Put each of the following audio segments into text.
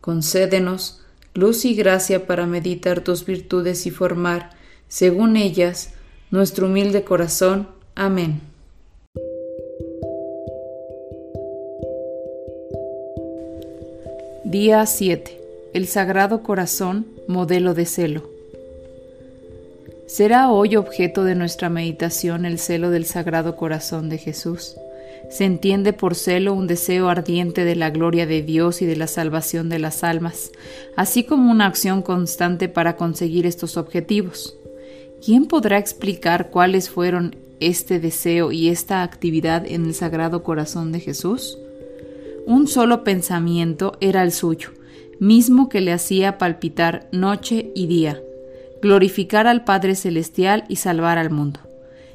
Concédenos luz y gracia para meditar tus virtudes y formar, según ellas, nuestro humilde corazón. Amén. Día 7. El Sagrado Corazón, modelo de celo. ¿Será hoy objeto de nuestra meditación el celo del Sagrado Corazón de Jesús? Se entiende por celo un deseo ardiente de la gloria de Dios y de la salvación de las almas, así como una acción constante para conseguir estos objetivos. ¿Quién podrá explicar cuáles fueron este deseo y esta actividad en el Sagrado Corazón de Jesús? Un solo pensamiento era el suyo, mismo que le hacía palpitar noche y día, glorificar al Padre Celestial y salvar al mundo.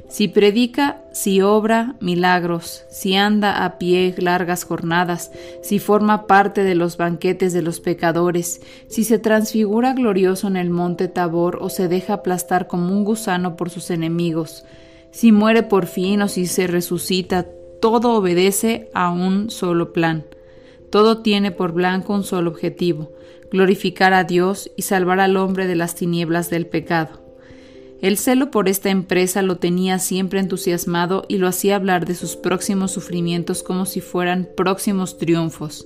Si predica, si obra milagros, si anda a pie largas jornadas, si forma parte de los banquetes de los pecadores, si se transfigura glorioso en el monte Tabor o se deja aplastar como un gusano por sus enemigos, si muere por fin o si se resucita, todo obedece a un solo plan. Todo tiene por blanco un solo objetivo, glorificar a Dios y salvar al hombre de las tinieblas del pecado. El celo por esta empresa lo tenía siempre entusiasmado y lo hacía hablar de sus próximos sufrimientos como si fueran próximos triunfos.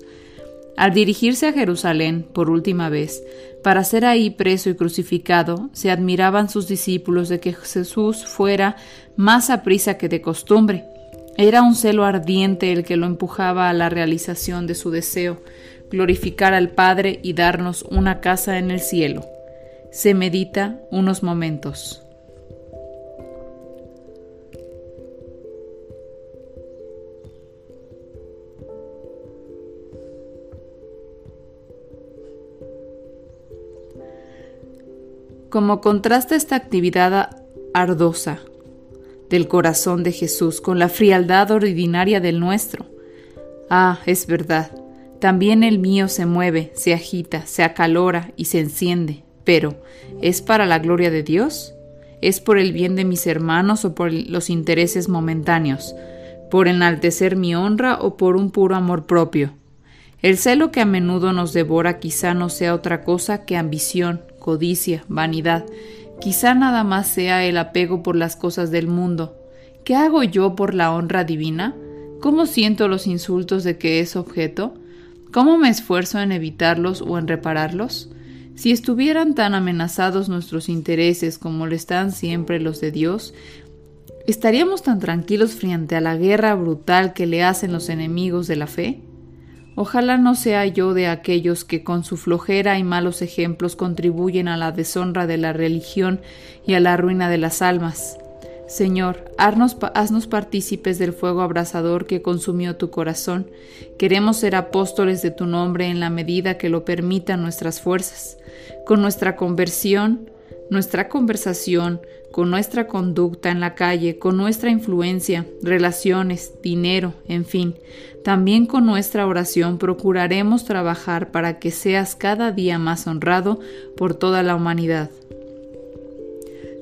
Al dirigirse a Jerusalén por última vez, para ser ahí preso y crucificado, se admiraban sus discípulos de que Jesús fuera más aprisa que de costumbre. Era un celo ardiente el que lo empujaba a la realización de su deseo, glorificar al Padre y darnos una casa en el cielo se medita unos momentos. Como contrasta esta actividad ardosa del corazón de Jesús con la frialdad ordinaria del nuestro. Ah, es verdad, también el mío se mueve, se agita, se acalora y se enciende, pero, ¿es para la gloria de Dios? ¿Es por el bien de mis hermanos o por los intereses momentáneos? ¿Por enaltecer mi honra o por un puro amor propio? El celo que a menudo nos devora quizá no sea otra cosa que ambición, codicia, vanidad, quizá nada más sea el apego por las cosas del mundo. ¿Qué hago yo por la honra divina? ¿Cómo siento los insultos de que es objeto? ¿Cómo me esfuerzo en evitarlos o en repararlos? Si estuvieran tan amenazados nuestros intereses como lo están siempre los de Dios, ¿estaríamos tan tranquilos frente a la guerra brutal que le hacen los enemigos de la fe? Ojalá no sea yo de aquellos que con su flojera y malos ejemplos contribuyen a la deshonra de la religión y a la ruina de las almas. Señor, haznos, partícipes del fuego abrasador que consumió tu corazón. Queremos ser apóstoles de tu nombre en la medida que lo permitan nuestras fuerzas. Con nuestra conversión, nuestra conversación, con nuestra conducta en la calle, con nuestra influencia, relaciones, dinero, en fin, también con nuestra oración procuraremos trabajar para que seas cada día más honrado por toda la humanidad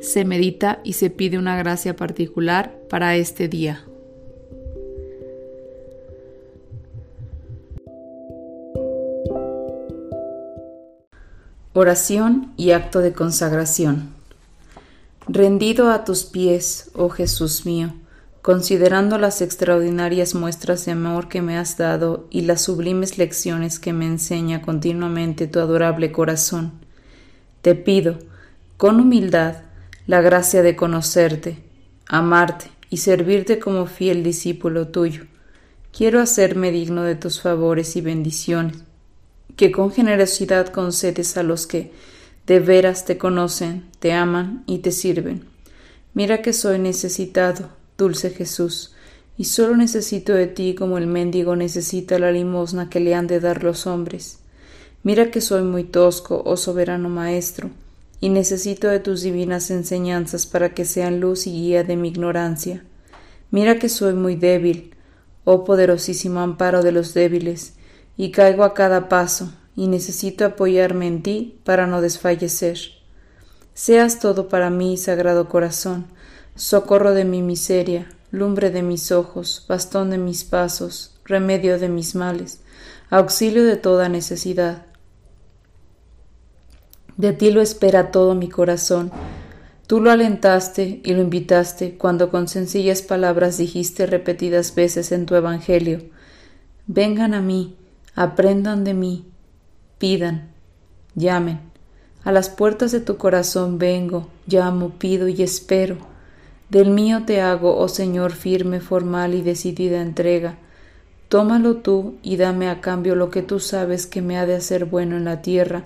se medita y se pide una gracia particular para este día. Oración y acto de consagración. Rendido a tus pies, oh Jesús mío, considerando las extraordinarias muestras de amor que me has dado y las sublimes lecciones que me enseña continuamente tu adorable corazón, te pido, con humildad, la gracia de conocerte, amarte y servirte como fiel discípulo tuyo. Quiero hacerme digno de tus favores y bendiciones, que con generosidad concedes a los que de veras te conocen, te aman y te sirven. Mira que soy necesitado, dulce Jesús, y solo necesito de ti como el mendigo necesita la limosna que le han de dar los hombres. Mira que soy muy tosco, oh soberano Maestro, y necesito de tus divinas enseñanzas para que sean luz y guía de mi ignorancia. Mira que soy muy débil, oh poderosísimo amparo de los débiles, y caigo a cada paso, y necesito apoyarme en ti para no desfallecer. Seas todo para mí, Sagrado Corazón, socorro de mi miseria, lumbre de mis ojos, bastón de mis pasos, remedio de mis males, auxilio de toda necesidad. De ti lo espera todo mi corazón. Tú lo alentaste y lo invitaste cuando con sencillas palabras dijiste repetidas veces en tu Evangelio, Vengan a mí, aprendan de mí, pidan, llamen. A las puertas de tu corazón vengo, llamo, pido y espero. Del mío te hago, oh Señor, firme, formal y decidida entrega. Tómalo tú y dame a cambio lo que tú sabes que me ha de hacer bueno en la tierra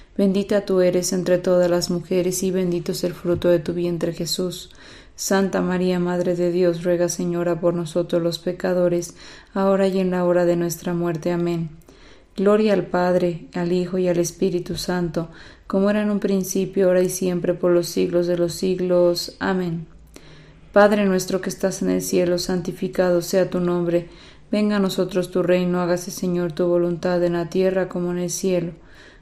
Bendita tú eres entre todas las mujeres y bendito es el fruto de tu vientre Jesús. Santa María, Madre de Dios, ruega Señora por nosotros los pecadores, ahora y en la hora de nuestra muerte. Amén. Gloria al Padre, al Hijo y al Espíritu Santo, como era en un principio, ahora y siempre, por los siglos de los siglos. Amén. Padre nuestro que estás en el cielo, santificado sea tu nombre. Venga a nosotros tu reino, hágase Señor tu voluntad en la tierra como en el cielo.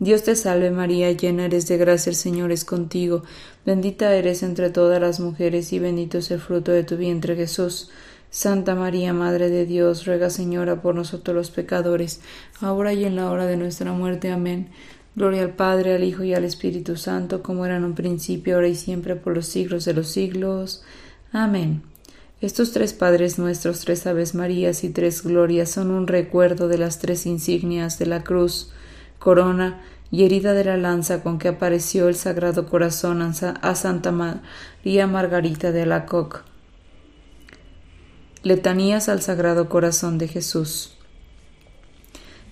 Dios te salve María, llena eres de gracia, el Señor es contigo, bendita eres entre todas las mujeres y bendito es el fruto de tu vientre Jesús. Santa María, Madre de Dios, ruega Señora por nosotros los pecadores, ahora y en la hora de nuestra muerte. Amén. Gloria al Padre, al Hijo y al Espíritu Santo, como era en un principio, ahora y siempre, por los siglos de los siglos. Amén. Estos tres Padres nuestros, tres Aves Marías y tres Glorias son un recuerdo de las tres insignias de la cruz corona y herida de la lanza con que apareció el Sagrado Corazón a Santa María Margarita de Alacoc. Letanías al Sagrado Corazón de Jesús.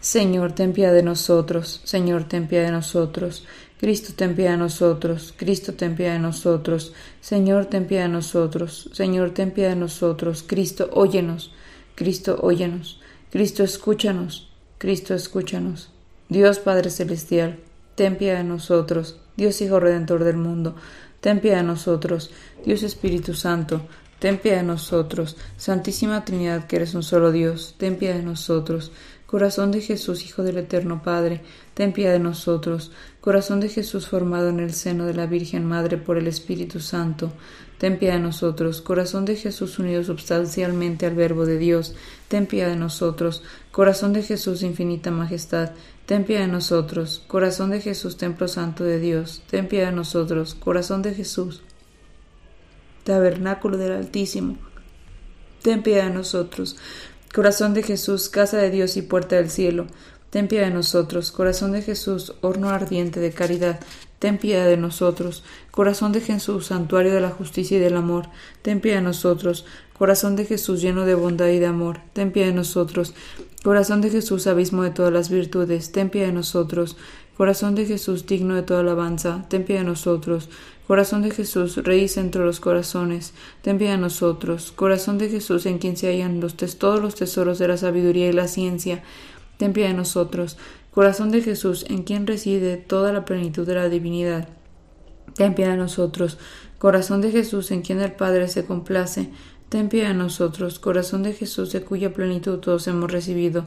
Señor, ten piedad de nosotros, Señor, ten piedad de nosotros, Cristo, ten piedad de nosotros, Cristo, ten piedad de nosotros, Señor, ten piedad de nosotros, Señor, ten piedad de nosotros, Cristo, óyenos, Cristo, óyenos, Cristo, escúchanos, Cristo, escúchanos. Dios Padre Celestial, ten piedad de nosotros. Dios Hijo Redentor del mundo, ten piedad de nosotros. Dios Espíritu Santo, ten piedad de nosotros. Santísima Trinidad, que eres un solo Dios, ten piedad de nosotros. Corazón de Jesús, Hijo del Eterno Padre, ten piedad de nosotros. Corazón de Jesús formado en el seno de la Virgen Madre por el Espíritu Santo, ten piedad de nosotros. Corazón de Jesús unido substancialmente al Verbo de Dios, ten piedad de nosotros. Corazón de Jesús infinita majestad, Ten piedad de nosotros, corazón de Jesús, templo santo de Dios, ten piedad de nosotros, corazón de Jesús, tabernáculo del Altísimo, ten piedad de nosotros, corazón de Jesús, casa de Dios y puerta del cielo, ten piedad de nosotros, corazón de Jesús, horno ardiente de caridad, ten piedad de nosotros, corazón de Jesús, santuario de la justicia y del amor, ten piedad de nosotros, corazón de Jesús lleno de bondad y de amor, ten piedad de nosotros, Corazón de Jesús, abismo de todas las virtudes, ten piedad de nosotros. Corazón de Jesús, digno de toda alabanza, ten piedad de nosotros. Corazón de Jesús, Rey entre los corazones, ten piedad de nosotros. Corazón de Jesús, en quien se hallan los todos los tesoros de la sabiduría y la ciencia, ten piedad de nosotros. Corazón de Jesús, en quien reside toda la plenitud de la divinidad, ten piedad de nosotros. Corazón de Jesús, en quien el Padre se complace, ten piedad de nosotros. Corazón de Jesús, de cuya plenitud todos hemos recibido,